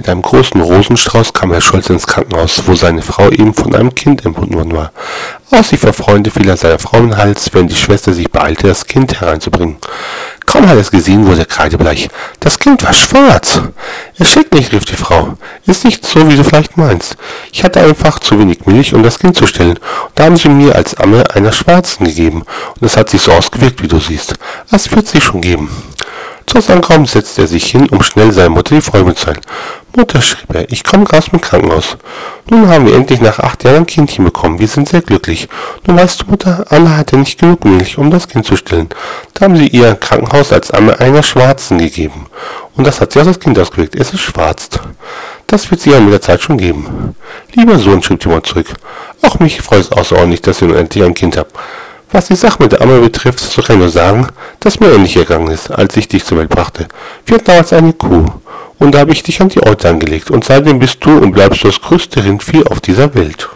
Mit einem großen Rosenstrauß kam Herr Scholz ins Krankenhaus, wo seine Frau eben von einem Kind entbunden worden war. Aus vor Freude fiel er seiner Frau in den Hals, während die Schwester sich beeilte, das Kind hereinzubringen. Kaum hat er es gesehen, wurde er kreidebleich. Das Kind war schwarz. Erschreck nicht, rief die Frau. Ist nicht so, wie du vielleicht meinst. Ich hatte einfach zu wenig Milch, um das Kind zu stillen. Und da haben sie mir als Amme einer Schwarzen gegeben. Und es hat sich so ausgewirkt, wie du siehst. Das wird sie schon geben. Zu seinem Raum setzte er sich hin, um schnell seiner Mutter die Freude mitzuteilen. Mutter, schrieb er, ich komme gerade dem Krankenhaus. Nun haben wir endlich nach acht Jahren ein Kindchen bekommen. Wir sind sehr glücklich. Nun weißt du, Mutter, Anna hatte nicht genug Milch, um das Kind zu stillen. Da haben sie ihr im Krankenhaus als Amme einer Schwarzen gegeben. Und das hat sie auf das Kind ausgewirkt. Es ist schwarz. Das wird sie ja mit der Zeit schon geben. Lieber Sohn, schrieb Mutter zurück. Auch mich freut es außerordentlich, dass ihr nun endlich ein Kind habt. Was die Sache mit der Amme betrifft, so kann ich nur sagen, dass mir ähnlich ergangen ist, als ich dich zur Welt brachte. Wir hatten damals eine Kuh, und da habe ich dich an die Orte angelegt, und seitdem bist du und bleibst das größte Rindvieh auf dieser Welt.